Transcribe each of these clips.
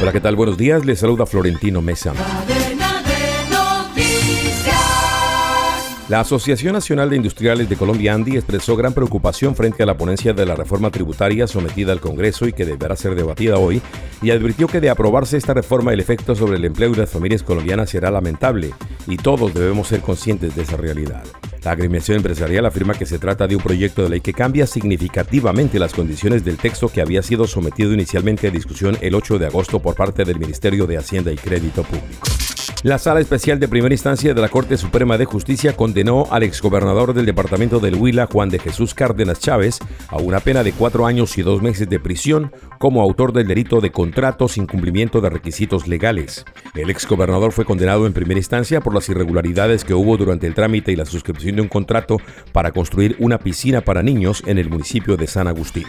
Hola, ¿qué tal? Buenos días. Les saluda Florentino Mesa. La Asociación Nacional de Industriales de Colombia Andy expresó gran preocupación frente a la ponencia de la reforma tributaria sometida al Congreso y que deberá ser debatida hoy, y advirtió que de aprobarse esta reforma el efecto sobre el empleo y las familias colombianas será lamentable, y todos debemos ser conscientes de esa realidad. La agremiación empresarial afirma que se trata de un proyecto de ley que cambia significativamente las condiciones del texto que había sido sometido inicialmente a discusión el 8 de agosto por parte del Ministerio de Hacienda y Crédito Público. La Sala Especial de Primera Instancia de la Corte Suprema de Justicia condenó al exgobernador del departamento del Huila, Juan de Jesús Cárdenas Chávez, a una pena de cuatro años y dos meses de prisión como autor del delito de contrato sin cumplimiento de requisitos legales. El exgobernador fue condenado en primera instancia por las irregularidades que hubo durante el trámite y la suscripción de un contrato para construir una piscina para niños en el municipio de San Agustín.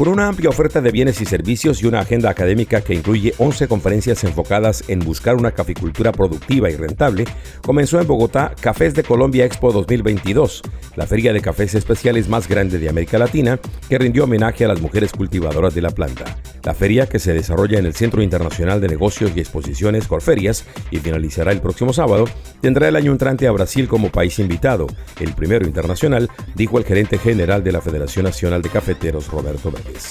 Con una amplia oferta de bienes y servicios y una agenda académica que incluye 11 conferencias enfocadas en buscar una caficultura productiva y rentable, comenzó en Bogotá Cafés de Colombia Expo 2022, la feria de cafés especiales más grande de América Latina, que rindió homenaje a las mujeres cultivadoras de la planta. La feria, que se desarrolla en el Centro Internacional de Negocios y Exposiciones Corferias y finalizará el próximo sábado, tendrá el año entrante a Brasil como país invitado, el primero internacional, dijo el gerente general de la Federación Nacional de Cafeteros, Roberto Vélez.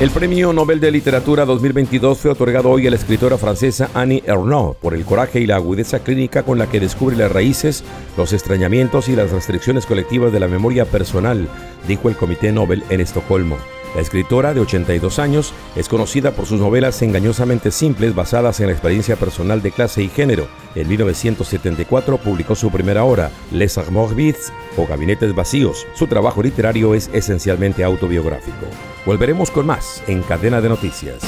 El Premio Nobel de Literatura 2022 fue otorgado hoy a la escritora francesa Annie Ernaux por el coraje y la agudeza clínica con la que descubre las raíces, los extrañamientos y las restricciones colectivas de la memoria personal, dijo el Comité Nobel en Estocolmo. La escritora, de 82 años, es conocida por sus novelas engañosamente simples basadas en la experiencia personal de clase y género. En 1974 publicó su primera obra, Les Armoires Vides o Gabinetes Vacíos. Su trabajo literario es esencialmente autobiográfico. Volveremos con más en Cadena de Noticias.